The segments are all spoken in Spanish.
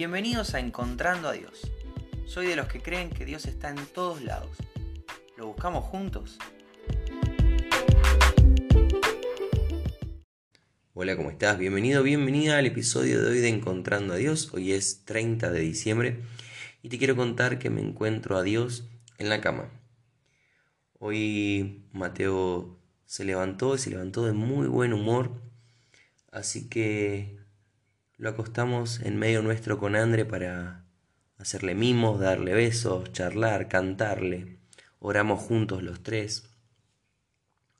Bienvenidos a Encontrando a Dios. Soy de los que creen que Dios está en todos lados. ¿Lo buscamos juntos? Hola, ¿cómo estás? Bienvenido, bienvenida al episodio de hoy de Encontrando a Dios. Hoy es 30 de diciembre y te quiero contar que me encuentro a Dios en la cama. Hoy Mateo se levantó y se levantó de muy buen humor, así que lo acostamos en medio nuestro con Andre para hacerle mimos, darle besos, charlar, cantarle. Oramos juntos los tres.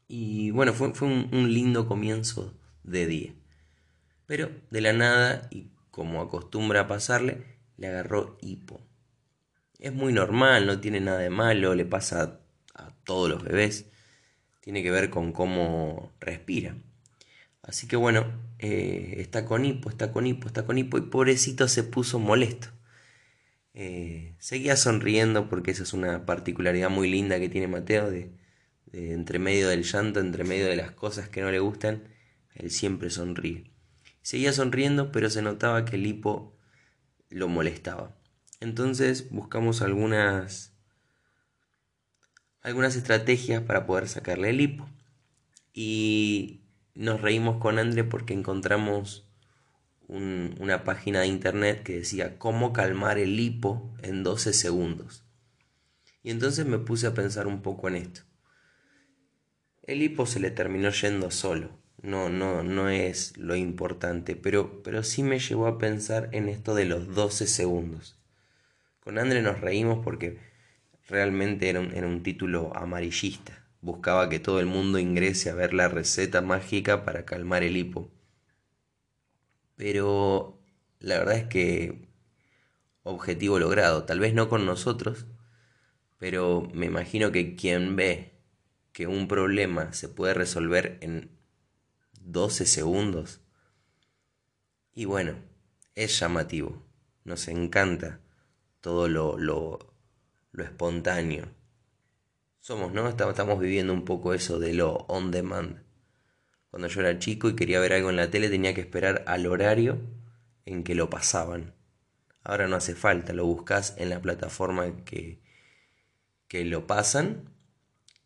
Y bueno, fue, fue un, lindo comienzo de día. Pero de la nada, y como acostumbra pasarle, le agarró hipo. Es muy normal, no tiene nada de malo, le pasa a todos los bebés. Tiene que ver con cómo respira. Así que bueno, eh, está con hipo, está con hipo, está con hipo y pobrecito se puso molesto. Eh, seguía sonriendo porque esa es una particularidad muy linda que tiene Mateo de, entre medio del llanto, entre medio de las cosas que no le gustan, él siempre sonríe. Seguía sonriendo, pero se notaba que el hipo lo molestaba. Entonces buscamos algunas algunas estrategias para poder sacarle el hipo. Y nos reímos con André porque encontramos una página de internet que decía cómo calmar el hipo en 12 segundos. Y entonces me puse a pensar un poco en esto. El hipo se le terminó yendo solo. No, no, no es lo importante, pero, pero sí me llevó a pensar en esto de los 12 segundos. Con André nos reímos porque realmente era un, era un título amarillista buscaba que todo el mundo ingrese a ver la receta mágica para calmar el hipo. Pero la verdad es que objetivo logrado, tal vez no con nosotros, pero me imagino que quien ve que un problema se puede resolver en 12 segundos, y bueno, es llamativo, nos encanta todo lo, lo, lo espontáneo, somos, ¿no? Estamos viviendo un poco eso de lo on demand. Cuando yo era chico y quería ver algo en la tele tenía que esperar al horario en que lo pasaban. Ahora no hace falta, lo buscas en la plataforma que, que lo pasan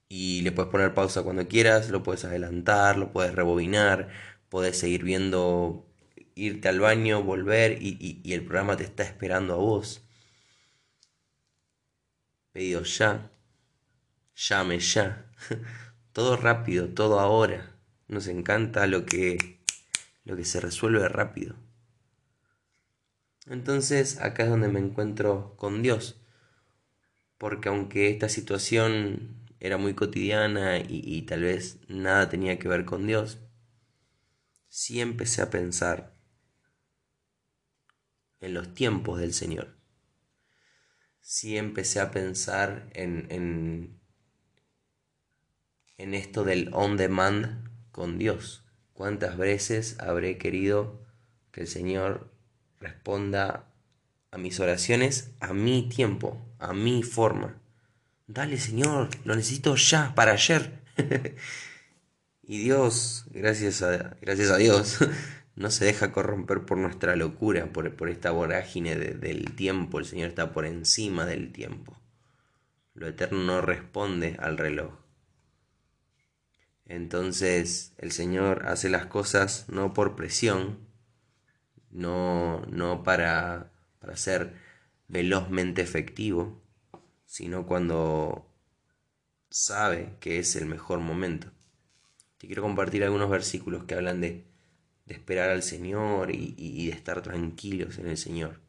y le puedes poner pausa cuando quieras, lo puedes adelantar, lo puedes rebobinar, puedes seguir viendo, irte al baño, volver y, y el programa te está esperando a vos. Pedido ya llame ya. todo rápido, todo ahora. Nos encanta lo que, lo que se resuelve rápido. Entonces acá es donde me encuentro con Dios. Porque aunque esta situación era muy cotidiana y, y tal vez nada tenía que ver con Dios, sí empecé a pensar en los tiempos del Señor. Sí empecé a pensar en, en en esto del on demand con Dios. ¿Cuántas veces habré querido que el Señor responda a mis oraciones a mi tiempo, a mi forma? Dale Señor, lo necesito ya, para ayer. y Dios, gracias a, gracias a Dios, no se deja corromper por nuestra locura, por, por esta vorágine del tiempo. El Señor está por encima del tiempo. Lo eterno no responde al reloj. Entonces el Señor hace las cosas no por presión, no, no para, para ser velozmente efectivo, sino cuando sabe que es el mejor momento. Te quiero compartir algunos versículos que hablan de, de esperar al Señor y, y, de estar tranquilos en el Señor.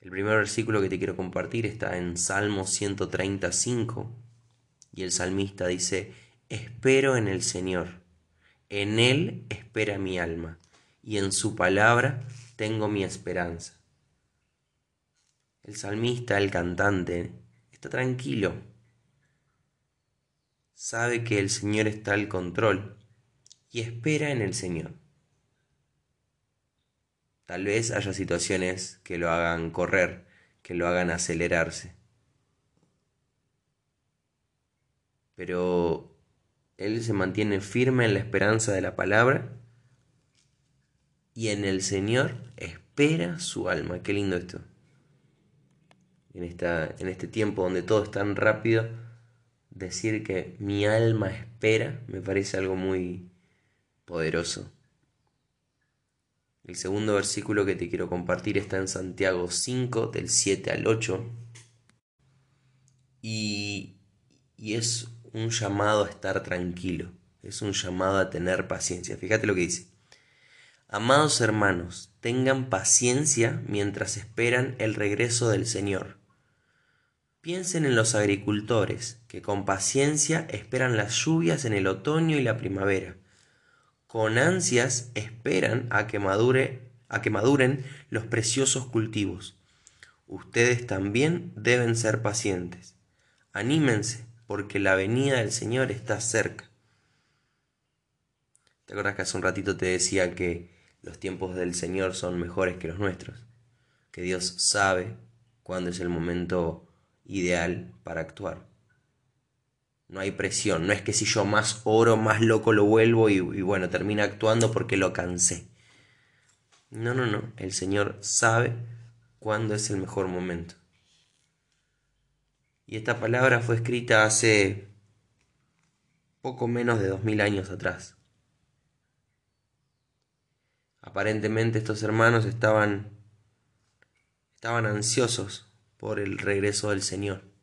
El primer versículo que te quiero compartir está en Salmo 135 y el salmista dice, Espero en el Señor, en Él espera mi alma, y en su palabra tengo mi esperanza. El salmista, el cantante, está tranquilo. Sabe que el Señor está al control y espera en el Señor. Tal vez haya situaciones que lo hagan correr, que lo hagan acelerarse. Pero él se mantiene firme en la esperanza de la palabra y en el Señor espera su alma. Qué lindo esto. En, esta, en este tiempo donde todo es tan rápido, decir que mi alma espera me parece algo muy poderoso. El segundo versículo que te quiero compartir está en Santiago 5, del 7 al 8. Y, y es un llamado a estar tranquilo, es un llamado a tener paciencia. Fíjate lo que dice. Amados hermanos, tengan paciencia mientras esperan el regreso del Señor. Piensen en los agricultores que con paciencia esperan las lluvias en el otoño y la primavera con ansias esperan a que, maduren los preciosos cultivos. Ustedes también deben ser pacientes. Anímense, porque la venida del Señor está cerca. ¿Te acuerdas que hace un ratito te decía que los tiempos del Señor son mejores que los nuestros? Que Dios sabe cuándo es el momento ideal para actuar. No hay presión, no es que si yo más oro, más loco lo vuelvo y, bueno, termina actuando porque lo cansé. No, no, no, el Señor sabe cuándo es el mejor momento. Y esta palabra fue escrita hace poco menos de dos mil años atrás. Aparentemente estos hermanos estaban estaban ansiosos por el regreso del Señor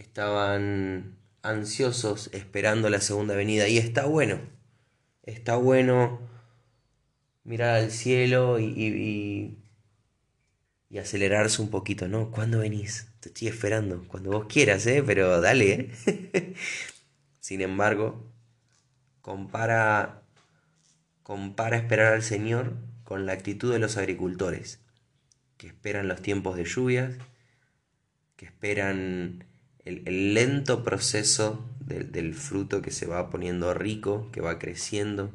estaban ansiosos esperando la segunda venida y está bueno, está bueno mirar al cielo y, y, acelerarse un poquito, ¿no? ¿Cuándo venís? Te estoy esperando, cuando vos quieras, ¿eh? Pero dale, ¿eh? Sin embargo, compara, compara esperar al Señor con la actitud de los agricultores, que esperan los tiempos de lluvias, que esperan el, lento proceso del fruto que se va poniendo rico, que va creciendo.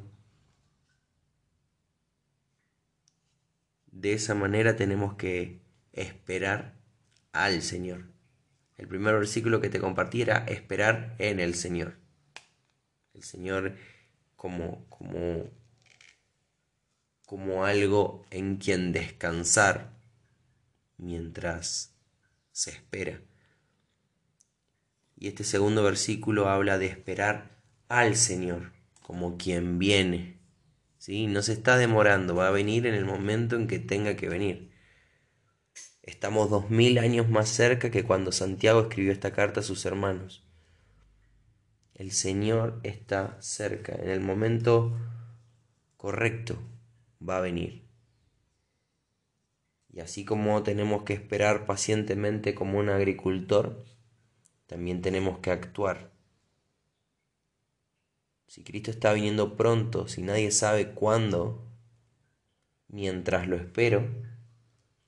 De esa manera tenemos que esperar al Señor. El primer versículo que te compartí era esperar en el Señor. El Señor como, como, como algo en quien descansar mientras se espera. Y este segundo versículo habla de esperar al Señor como quien viene. ¿Sí? No se está demorando, va a venir en el momento en que tenga que venir. Estamos dos mil años más cerca que cuando Santiago escribió esta carta a sus hermanos. El Señor está cerca, en el momento correcto va a venir. Y así como tenemos que esperar pacientemente como un agricultor, también tenemos que actuar. Si Cristo está viniendo pronto, si nadie sabe cuándo, mientras lo espero,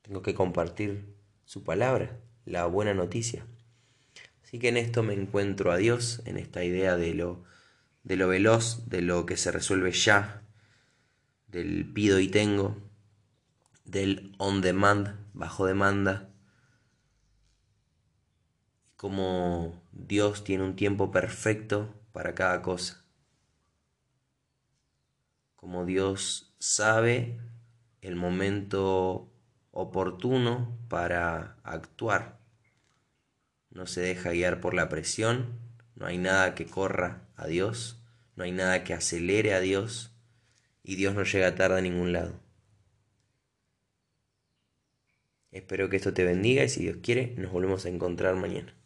tengo que compartir su palabra, la buena noticia. Así que en esto me encuentro a Dios, en esta idea de lo, de lo veloz, de lo que se resuelve ya, del pido y tengo, del on demand, bajo demanda, como Dios tiene un tiempo perfecto para cada cosa. Como Dios sabe el momento oportuno para actuar. No se deja guiar por la presión, no hay nada que corra a Dios, no hay nada que acelere a Dios y Dios no llega tarde a ningún lado. Espero que esto te bendiga y si Dios quiere nos volvemos a encontrar mañana.